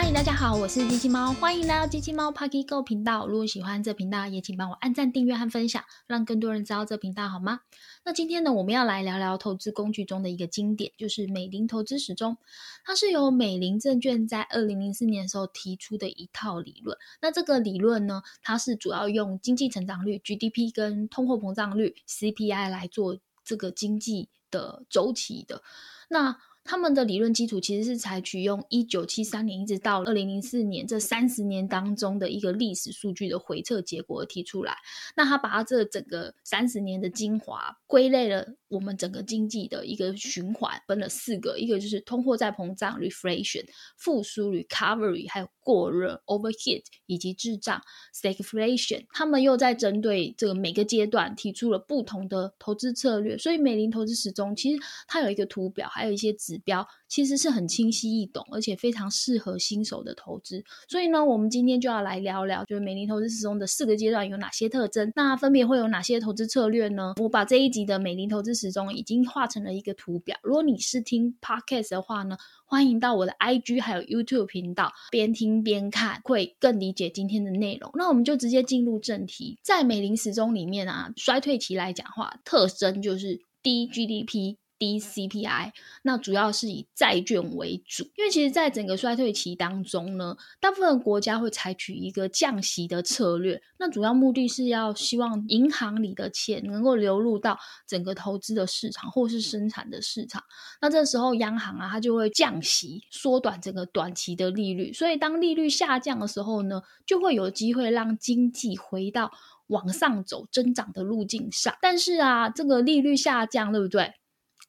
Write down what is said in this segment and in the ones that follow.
嗨，大家好，我是机器猫，欢迎来到机器猫 Parky Go 频道。如果喜欢这频道，也请帮我按赞、订阅和分享，让更多人知道这频道，好吗？那今天呢，我们要来聊聊投资工具中的一个经典，就是美林投资时钟。它是由美林证券在二零零四年的时候提出的一套理论。那这个理论呢，它是主要用经济成长率 GDP 跟通货膨胀率 CPI 来做这个经济的周期的。那他们的理论基础其实是采取用一九七三年一直到二零零四年这三十年当中的一个历史数据的回测结果提出来。那他把他这整个三十年的精华归类了，我们整个经济的一个循环分了四个，一个就是通货再膨胀 （reflation）、复苏 （recovery） 还有过热 （overheat） 以及滞胀 （stagflation）。他们又在针对这个每个阶段提出了不同的投资策略。所以美林投资时钟其实它有一个图表，还有一些指。标其实是很清晰易懂，而且非常适合新手的投资。所以呢，我们今天就要来聊聊，就是美林投资时钟的四个阶段有哪些特征，那分别会有哪些投资策略呢？我把这一集的美林投资时钟已经画成了一个图表。如果你是听 podcast 的话呢，欢迎到我的 IG 还有 YouTube 频道边听边看，会更理解今天的内容。那我们就直接进入正题，在美林时钟里面啊，衰退期来讲话，特征就是低 GDP。低 CPI，那主要是以债券为主，因为其实，在整个衰退期当中呢，大部分国家会采取一个降息的策略，那主要目的是要希望银行里的钱能够流入到整个投资的市场或是生产的市场。那这时候央行啊，它就会降息，缩短整个短期的利率。所以当利率下降的时候呢，就会有机会让经济回到往上走增长的路径上。但是啊，这个利率下降，对不对？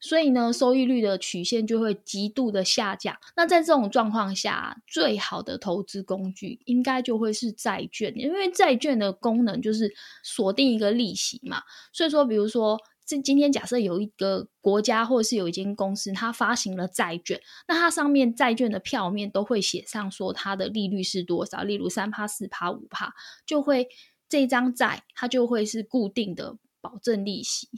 所以呢，收益率的曲线就会极度的下降。那在这种状况下，最好的投资工具应该就会是债券，因为债券的功能就是锁定一个利息嘛。所以说，比如说，这今天假设有一个国家或者是有一间公司，它发行了债券，那它上面债券的票面都会写上说它的利率是多少，例如三趴、四趴、五趴，就会这张债它就会是固定的保证利息。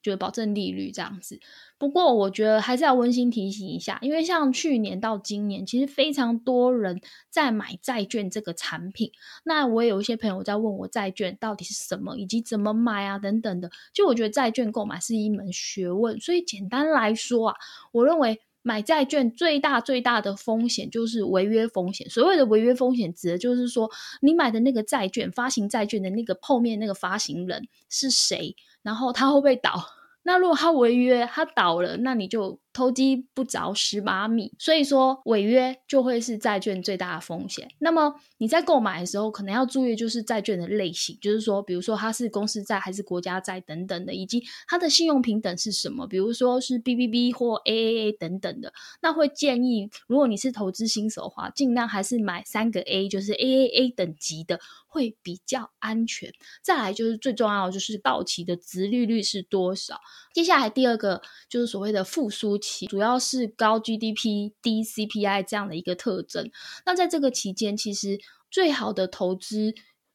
就保证利率这样子，不过我觉得还是要温馨提醒一下，因为像去年到今年，其实非常多人在买债券这个产品。那我也有一些朋友在问我债券到底是什么，以及怎么买啊等等的。就我觉得债券购买是一门学问，所以简单来说啊，我认为买债券最大最大的风险就是违约风险。所谓的违约风险，指的就是说你买的那个债券发行债券的那个后面那个发行人是谁。然后他会不会倒？那如果他违约，他倒了，那你就。投机不着十把米，所以说违约就会是债券最大的风险。那么你在购买的时候，可能要注意就是债券的类型，就是说，比如说它是公司债还是国家债等等的，以及它的信用平等是什么，比如说是 BBB 或 AAA 等等的。那会建议，如果你是投资新手的话，尽量还是买三个 A，就是 AAA 等级的，会比较安全。再来就是最重要的就是到期的值利率是多少。接下来第二个就是所谓的复苏。主要是高 GDP、低 CPI 这样的一个特征。那在这个期间，其实最好的投资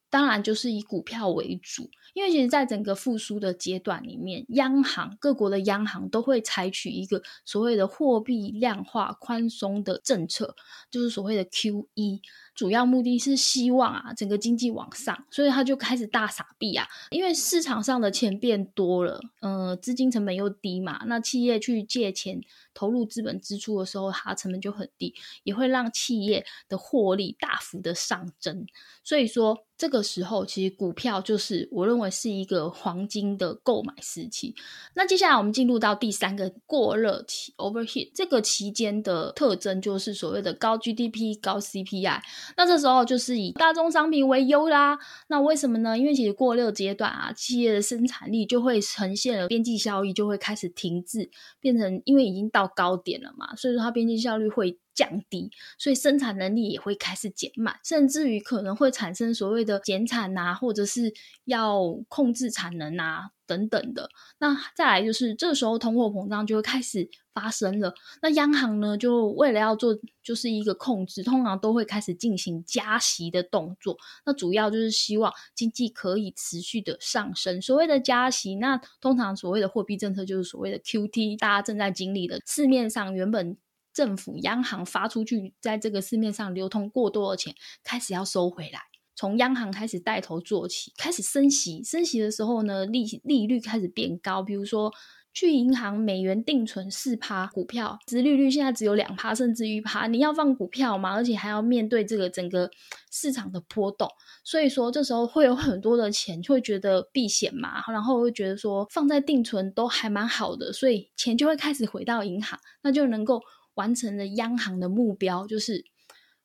当然就是以股票为主，因为其实在整个复苏的阶段里面，央行各国的央行都会采取一个所谓的货币量化宽松的政策，就是所谓的 QE。主要目的是希望啊，整个经济往上，所以他就开始大撒币啊，因为市场上的钱变多了，呃，资金成本又低嘛，那企业去借钱投入资本支出的时候，它成本就很低，也会让企业的获利大幅的上增，所以说。这个时候，其实股票就是我认为是一个黄金的购买时期。那接下来我们进入到第三个过热期 （overheat） 这个期间的特征就是所谓的高 GDP、高 CPI。那这时候就是以大宗商品为优啦。那为什么呢？因为其实过热阶段啊，企业的生产力就会呈现了边际效益就会开始停滞，变成因为已经到高点了嘛，所以说它边际效率会。降低，所以生产能力也会开始减慢，甚至于可能会产生所谓的减产呐，或者是要控制产能啊等等的。那再来就是这时候通货膨胀就会开始发生了。那央行呢，就为了要做就是一个控制，通常都会开始进行加息的动作。那主要就是希望经济可以持续的上升。所谓的加息，那通常所谓的货币政策就是所谓的 QT，大家正在经历的市面上原本。政府央行发出去，在这个市面上流通过多的钱，开始要收回来。从央行开始带头做起，开始升息。升息的时候呢，利利率开始变高。比如说，去银行美元定存四趴股票，殖利率现在只有两趴，甚至一趴。你要放股票嘛？而且还要面对这个整个市场的波动。所以说，这时候会有很多的钱，会觉得避险嘛，然后会觉得说放在定存都还蛮好的，所以钱就会开始回到银行，那就能够。完成了央行的目标，就是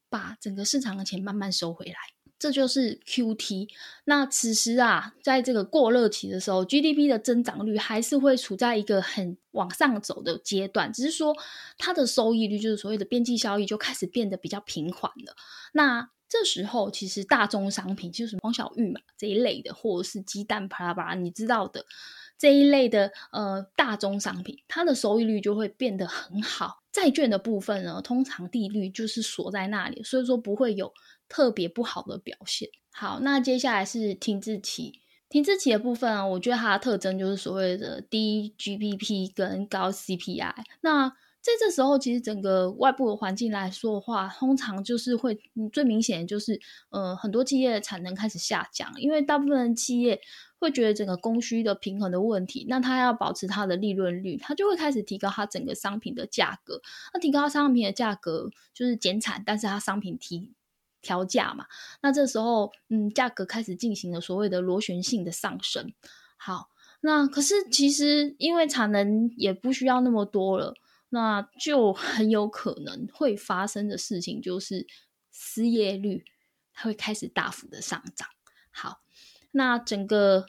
把整个市场的钱慢慢收回来，这就是 Q T。那此时啊，在这个过热期的时候，G D P 的增长率还是会处在一个很往上走的阶段，只是说它的收益率，就是所谓的边际效益，就开始变得比较平缓了。那这时候，其实大宗商品就是黄小玉嘛这一类的，或者是鸡蛋啪啦啪啦，你知道的这一类的呃大宗商品，它的收益率就会变得很好。债券的部分呢，通常利率就是锁在那里，所以说不会有特别不好的表现。好，那接下来是停滞期，停滞期的部分啊，我觉得它的特征就是所谓的低 GDP 跟高 CPI。那在这时候，其实整个外部的环境来说的话，通常就是会最明显的就是，呃，很多企业的产能开始下降，因为大部分企业。会觉得整个供需的平衡的问题，那它要保持它的利润率，它就会开始提高它整个商品的价格。那提高商品的价格就是减产，但是它商品提调价嘛。那这时候，嗯，价格开始进行了所谓的螺旋性的上升。好，那可是其实因为产能也不需要那么多了，那就很有可能会发生的事情就是失业率它会开始大幅的上涨。好。那整个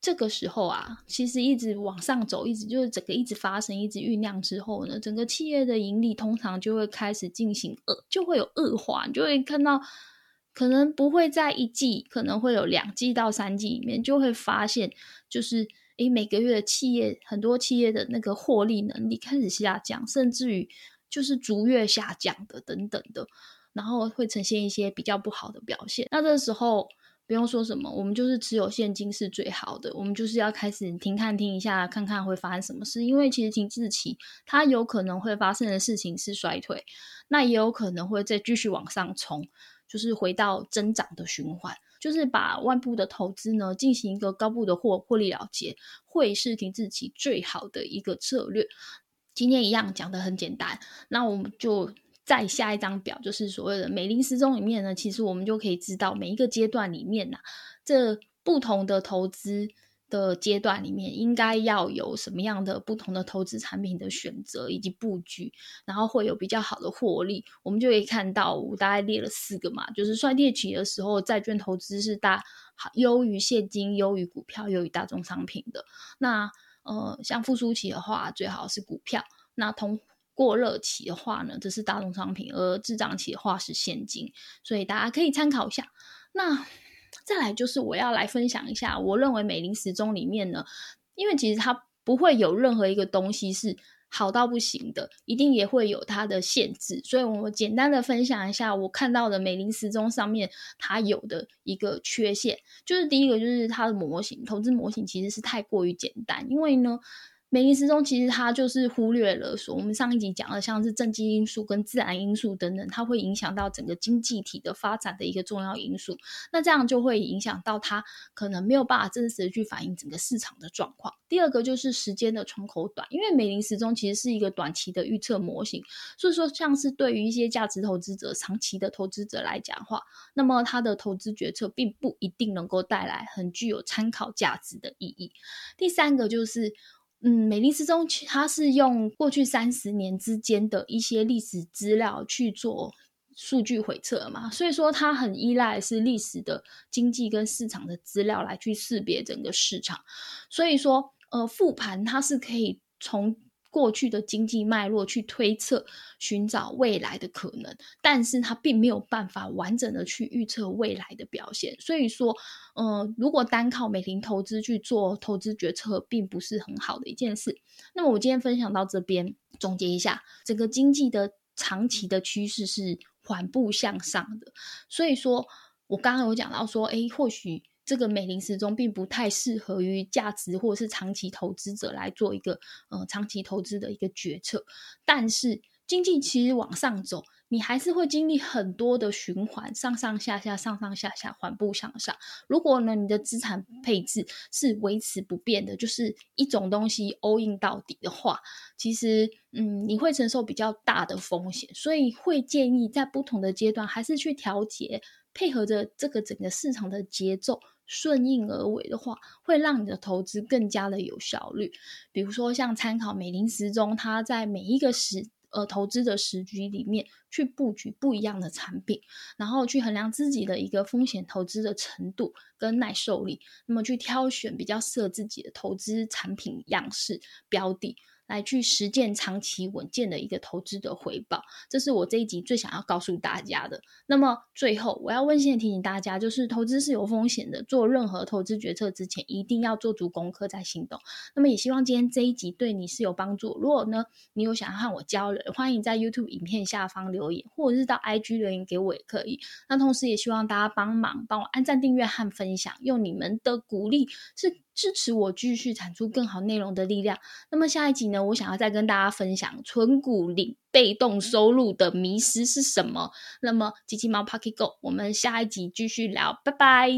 这个时候啊，其实一直往上走，一直就是整个一直发生，一直酝酿之后呢，整个企业的盈利通常就会开始进行恶，就会有恶化，就会看到可能不会在一季，可能会有两季到三季里面，就会发现就是诶，每个月的企业很多企业的那个获利能力开始下降，甚至于就是逐月下降的等等的，然后会呈现一些比较不好的表现。那这时候。不用说什么，我们就是持有现金是最好的。我们就是要开始停看听一下，看看会发生什么事。因为其实停滞期，它有可能会发生的事情是衰退，那也有可能会再继续往上冲，就是回到增长的循环。就是把外部的投资呢进行一个高部的获获利了结，会是停滞期最好的一个策略。今天一样讲的很简单，那我们就。再下一张表就是所谓的美林时钟里面呢，其实我们就可以知道每一个阶段里面呐，这不同的投资的阶段里面应该要有什么样的不同的投资产品的选择以及布局，然后会有比较好的获利。我们就可以看到，我大概列了四个嘛，就是衰退期的时候，债券投资是大优于现金、优于股票、优于大宗商品的。那呃，像复苏期的话，最好是股票。那通过热期的话呢，这是大宗商品；而滞涨期的话是现金，所以大家可以参考一下。那再来就是我要来分享一下，我认为美林时钟里面呢，因为其实它不会有任何一个东西是好到不行的，一定也会有它的限制。所以我简单的分享一下我看到的美林时钟上面它有的一个缺陷，就是第一个就是它的模型，投资模型其实是太过于简单，因为呢。美林时钟其实它就是忽略了说，我们上一集讲的像是政经因素跟自然因素等等，它会影响到整个经济体的发展的一个重要因素。那这样就会影响到它可能没有办法真实的去反映整个市场的状况。第二个就是时间的窗口短，因为美林时钟其实是一个短期的预测模型，所以说像是对于一些价值投资者、长期的投资者来讲话，那么它的投资决策并不一定能够带来很具有参考价值的意义。第三个就是。嗯，美丽之中，它是用过去三十年之间的一些历史资料去做数据回测嘛，所以说它很依赖是历史的经济跟市场的资料来去识别整个市场，所以说呃复盘它是可以从。过去的经济脉络去推测、寻找未来的可能，但是它并没有办法完整的去预测未来的表现。所以说，呃，如果单靠美林投资去做投资决策，并不是很好的一件事。那么我今天分享到这边，总结一下，整个经济的长期的趋势是缓步向上的。所以说我刚刚有讲到说，诶，或许。这个美林时钟并不太适合于价值或是长期投资者来做一个呃长期投资的一个决策，但是经济其实往上走。你还是会经历很多的循环，上上下下，上上下下，缓步向上。如果呢，你的资产配置是维持不变的，就是一种东西 all in 到底的话，其实，嗯，你会承受比较大的风险。所以会建议在不同的阶段，还是去调节，配合着这个整个市场的节奏，顺应而为的话，会让你的投资更加的有效率。比如说，像参考美林时钟，它在每一个时。呃，投资的时局里面去布局不一样的产品，然后去衡量自己的一个风险投资的程度跟耐受力，那么去挑选比较适合自己的投资产品样式标的。来去实践长期稳健的一个投资的回报，这是我这一集最想要告诉大家的。那么最后，我要温馨的提醒大家，就是投资是有风险的，做任何投资决策之前，一定要做足功课再行动。那么也希望今天这一集对你是有帮助。如果呢，你有想要和我交流，欢迎在 YouTube 影片下方留言，或者是到 IG 留言给我也可以。那同时也希望大家帮忙帮我按赞、订阅和分享，用你们的鼓励是。支持我继续产出更好内容的力量。那么下一集呢？我想要再跟大家分享存股领被动收入的迷失是什么。那么机器猫 Pocket Go，我们下一集继续聊，拜拜。